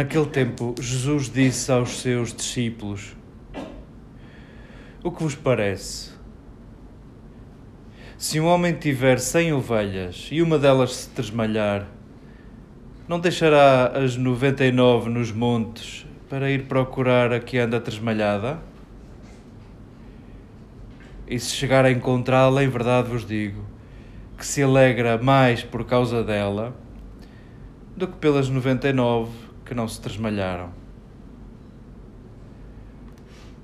Naquele tempo, Jesus disse aos seus discípulos: O que vos parece? Se um homem tiver cem ovelhas e uma delas se tresmalhar, não deixará as noventa e nove nos montes para ir procurar a que anda tresmalhada? E se chegar a encontrá-la, em verdade vos digo, que se alegra mais por causa dela do que pelas noventa e nove que não se tresmalharam.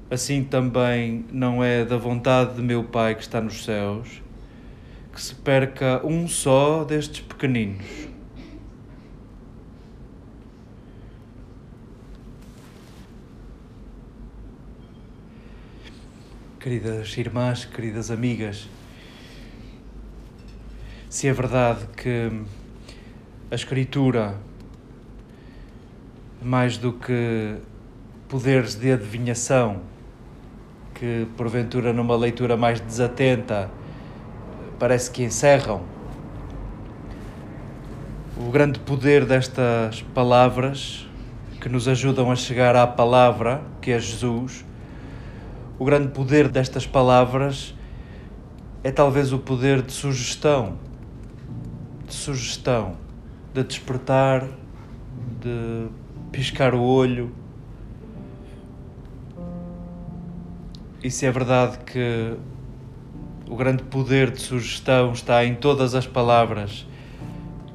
Assim também não é da vontade de meu Pai que está nos céus que se perca um só destes pequeninos. Queridas irmãs, queridas amigas, se é verdade que a Escritura mais do que poderes de adivinhação que, porventura, numa leitura mais desatenta, parece que encerram. O grande poder destas palavras que nos ajudam a chegar à palavra, que é Jesus, o grande poder destas palavras é talvez o poder de sugestão, de sugestão, de despertar, de piscar o olho. E se é verdade que o grande poder de sugestão está em todas as palavras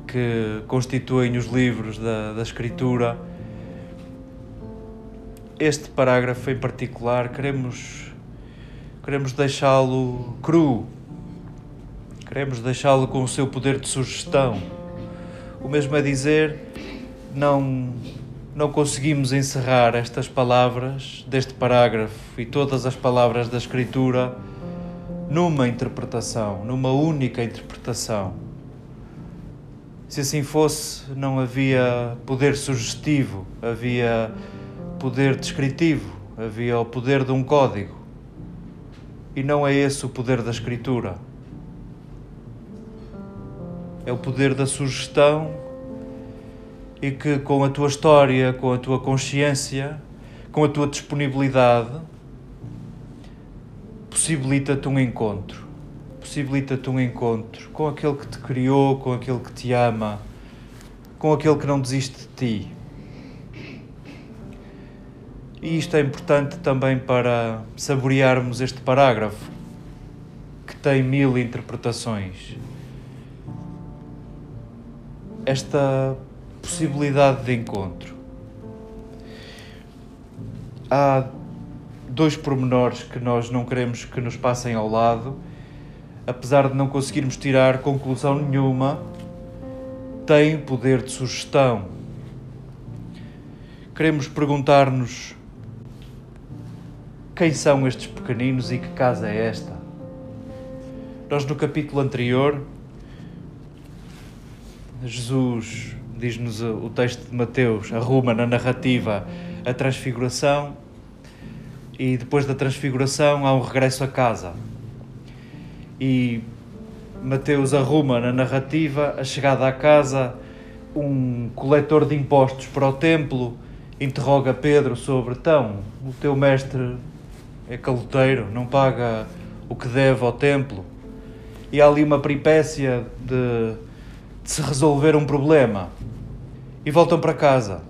que constituem os livros da, da Escritura, este parágrafo em particular queremos, queremos deixá-lo cru, queremos deixá-lo com o seu poder de sugestão. O mesmo é dizer, não não conseguimos encerrar estas palavras deste parágrafo e todas as palavras da Escritura numa interpretação, numa única interpretação. Se assim fosse, não havia poder sugestivo, havia poder descritivo, havia o poder de um código. E não é esse o poder da Escritura. É o poder da sugestão e que com a tua história, com a tua consciência, com a tua disponibilidade, possibilita-te um encontro. Possibilita-te um encontro com aquele que te criou, com aquele que te ama, com aquele que não desiste de ti. E isto é importante também para saborearmos este parágrafo, que tem mil interpretações. Esta possibilidade de encontro. Há dois pormenores que nós não queremos que nos passem ao lado, apesar de não conseguirmos tirar conclusão nenhuma, têm poder de sugestão. Queremos perguntar-nos quem são estes pequeninos e que casa é esta? Nós, no capítulo anterior, Jesus diz-nos o texto de Mateus, arruma na narrativa a transfiguração e depois da transfiguração há um regresso a casa. E Mateus arruma na narrativa a chegada à casa, um coletor de impostos para o templo interroga Pedro sobre então, o teu mestre é caloteiro, não paga o que deve ao templo. E há ali uma peripécia de, de se resolver um problema e voltam para casa.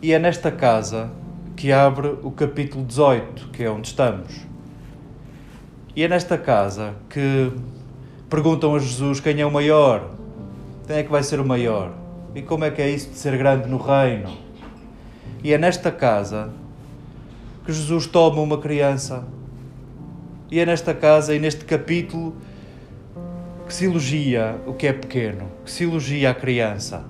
E é nesta casa que abre o capítulo 18, que é onde estamos. E é nesta casa que perguntam a Jesus quem é o maior, quem é que vai ser o maior e como é que é isso de ser grande no reino. E é nesta casa que Jesus toma uma criança. E é nesta casa e neste capítulo que se elogia o que é pequeno, que se elogia a criança.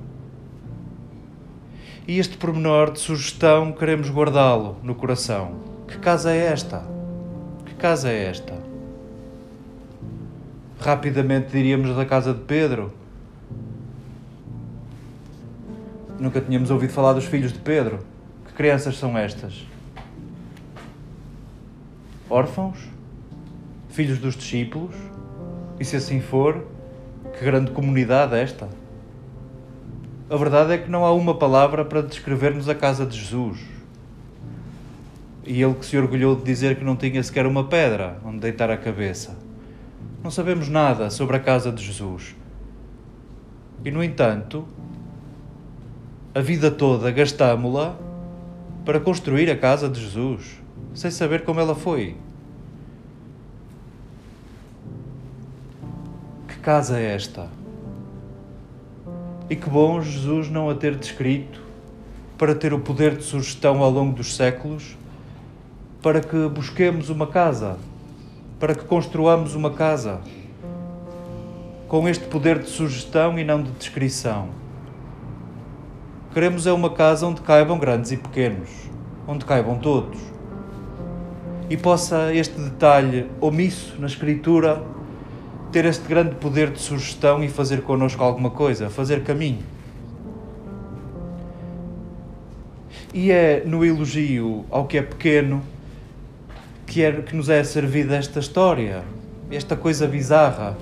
E este pormenor de sugestão queremos guardá-lo no coração. Que casa é esta? Que casa é esta? Rapidamente diríamos da casa de Pedro. Nunca tínhamos ouvido falar dos filhos de Pedro. Que crianças são estas? Órfãos? Filhos dos discípulos? E se assim for, que grande comunidade esta? a verdade é que não há uma palavra para descrevermos a casa de Jesus. E ele que se orgulhou de dizer que não tinha sequer uma pedra onde deitar a cabeça. Não sabemos nada sobre a casa de Jesus. E, no entanto, a vida toda gastámo-la para construir a casa de Jesus, sem saber como ela foi. Casa é esta? E que bom Jesus não a ter descrito para ter o poder de sugestão ao longo dos séculos, para que busquemos uma casa, para que construamos uma casa com este poder de sugestão e não de descrição. Queremos é uma casa onde caibam grandes e pequenos, onde caibam todos. E possa este detalhe omisso na escritura ter este grande poder de sugestão e fazer connosco alguma coisa, fazer caminho. E é no elogio ao que é pequeno que, é, que nos é servida esta história, esta coisa bizarra,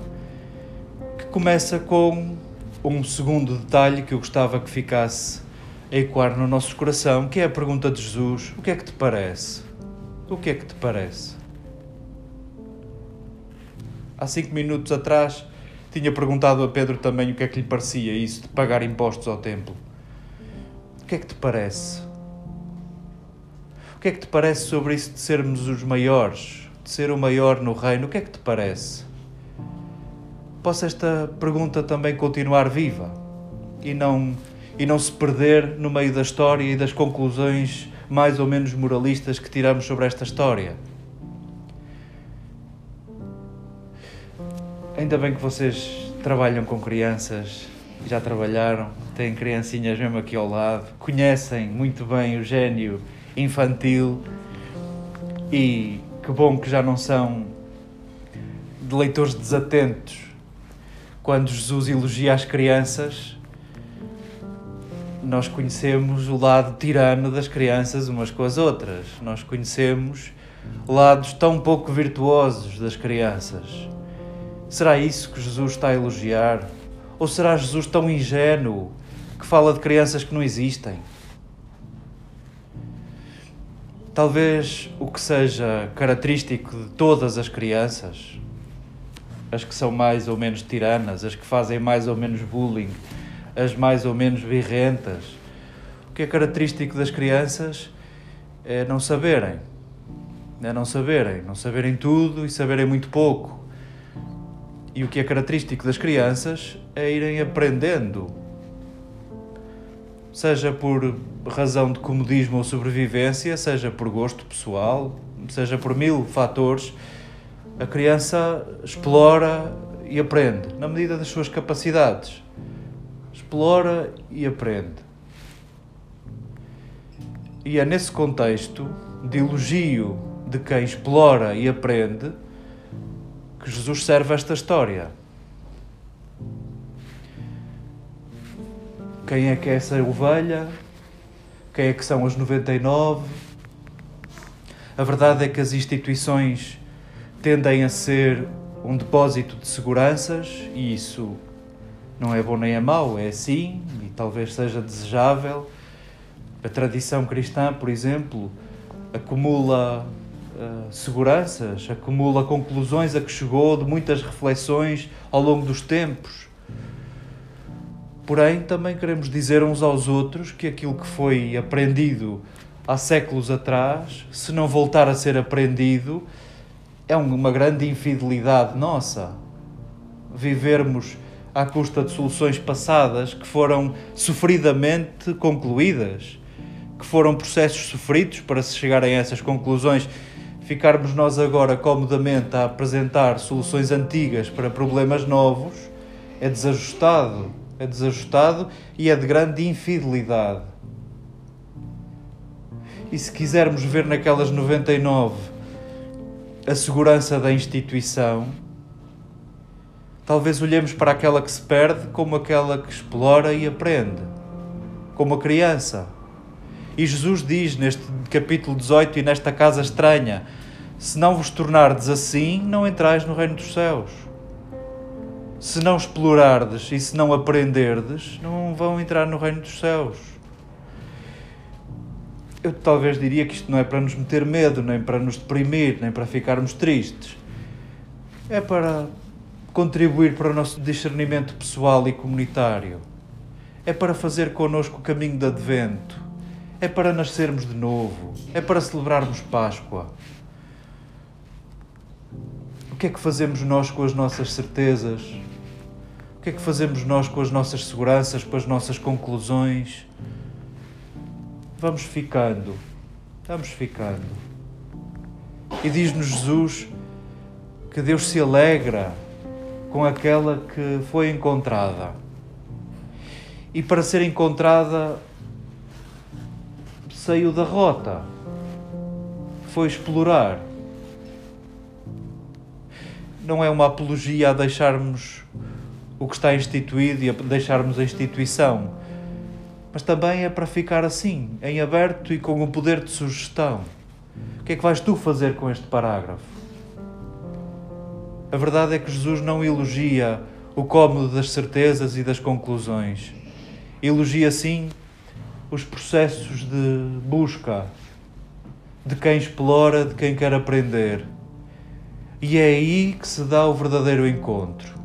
que começa com um segundo detalhe que eu gostava que ficasse a ecoar no nosso coração, que é a pergunta de Jesus: O que é que te parece? O que é que te parece? Há cinco minutos atrás tinha perguntado a Pedro também o que é que lhe parecia isso de pagar impostos ao templo. O que é que te parece? O que é que te parece sobre isso de sermos os maiores, de ser o maior no reino? O que é que te parece? Possa esta pergunta também continuar viva e não e não se perder no meio da história e das conclusões mais ou menos moralistas que tiramos sobre esta história. Ainda bem que vocês trabalham com crianças, já trabalharam, têm criancinhas mesmo aqui ao lado, conhecem muito bem o gênio infantil e que bom que já não são de leitores desatentos. Quando Jesus elogia as crianças, nós conhecemos o lado tirano das crianças umas com as outras. Nós conhecemos lados tão pouco virtuosos das crianças. Será isso que Jesus está a elogiar? Ou será Jesus tão ingênuo que fala de crianças que não existem? Talvez o que seja característico de todas as crianças, as que são mais ou menos tiranas, as que fazem mais ou menos bullying, as mais ou menos birrentas, o que é característico das crianças é não saberem. É não saberem, não saberem tudo e saberem muito pouco. E o que é característico das crianças é irem aprendendo, seja por razão de comodismo ou sobrevivência, seja por gosto pessoal, seja por mil fatores, a criança explora e aprende na medida das suas capacidades. Explora e aprende. E é nesse contexto de elogio de quem explora e aprende que Jesus serve esta história. Quem é que é essa ovelha? Quem é que são as 99? A verdade é que as instituições tendem a ser um depósito de seguranças e isso não é bom nem é mau, é assim e talvez seja desejável. A tradição cristã, por exemplo, acumula eh, seguranças, acumula conclusões a que chegou de muitas reflexões ao longo dos tempos. Porém, também queremos dizer uns aos outros que aquilo que foi aprendido há séculos atrás, se não voltar a ser aprendido, é uma grande infidelidade nossa. Vivermos à custa de soluções passadas que foram sofridamente concluídas, que foram processos sofridos para se chegarem a essas conclusões ficarmos nós agora comodamente a apresentar soluções antigas para problemas novos é desajustado. É desajustado e é de grande infidelidade. E se quisermos ver naquelas 99 a segurança da instituição, talvez olhemos para aquela que se perde como aquela que explora e aprende, como a criança. E Jesus diz neste capítulo 18 e nesta casa estranha: se não vos tornardes assim, não entrais no reino dos céus. se não explorardes e se não aprenderdes, não vão entrar no reino dos céus. Eu talvez diria que isto não é para nos meter medo, nem para nos deprimir, nem para ficarmos tristes. É para contribuir para o nosso discernimento pessoal e comunitário. É para fazer connosco o caminho de advento. É para nascermos de novo. É para celebrarmos Páscoa. Que é que fazemos nós com as nossas certezas? O que é que fazemos nós com as nossas seguranças, com as nossas conclusões? Vamos ficando, vamos ficando. E diz-nos Jesus que Deus se alegra com aquela que foi encontrada. E para ser encontrada, saiu da rota, foi explorar. Não é uma apologia a deixarmos o que está instituído e a deixarmos a instituição, mas também é para ficar assim, em aberto e com o poder de sugestão. O que é que vais tu fazer com este parágrafo? A verdade é que Jesus não elogia o cômodo das certezas e das conclusões. Elogia, sim, os processos de busca, de quem explora, de quem quer aprender. E é aí que se dá o verdadeiro encontro.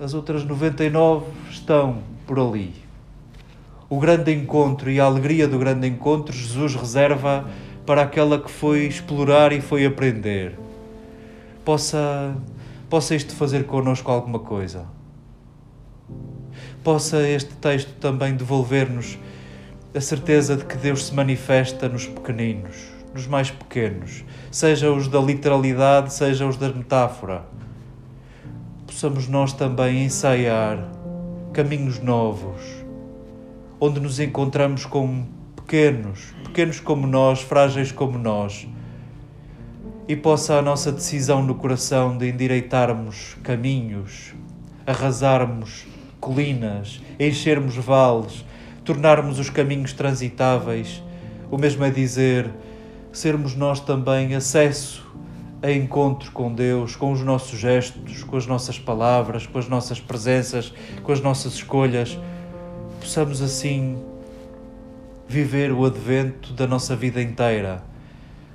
As outras 99 estão por ali. O grande encontro e a alegria do grande encontro Jesus reserva para aquela que foi explorar e foi aprender possa, possa isto fazer connosco alguma coisa. Possa este texto também devolver-nos a certeza de que Deus se manifesta nos pequeninos, nos mais pequenos, seja os da literalidade, seja os da metáfora. Possamos nós também ensaiar caminhos novos, onde nos encontramos com pequenos, pequenos como nós, frágeis como nós e possa a nossa decisão no coração de endireitarmos caminhos, arrasarmos colinas, enchermos vales, tornarmos os caminhos transitáveis, o mesmo é dizer, sermos nós também acesso a encontro com Deus, com os nossos gestos, com as nossas palavras, com as nossas presenças, com as nossas escolhas, possamos assim viver o advento da nossa vida inteira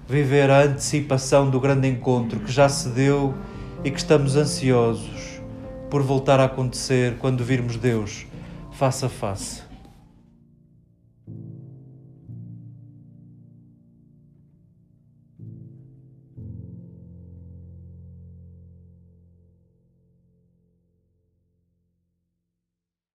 viver a antecipação do grande encontro que já se deu e que estamos ansiosos por voltar a acontecer quando virmos Deus face a face.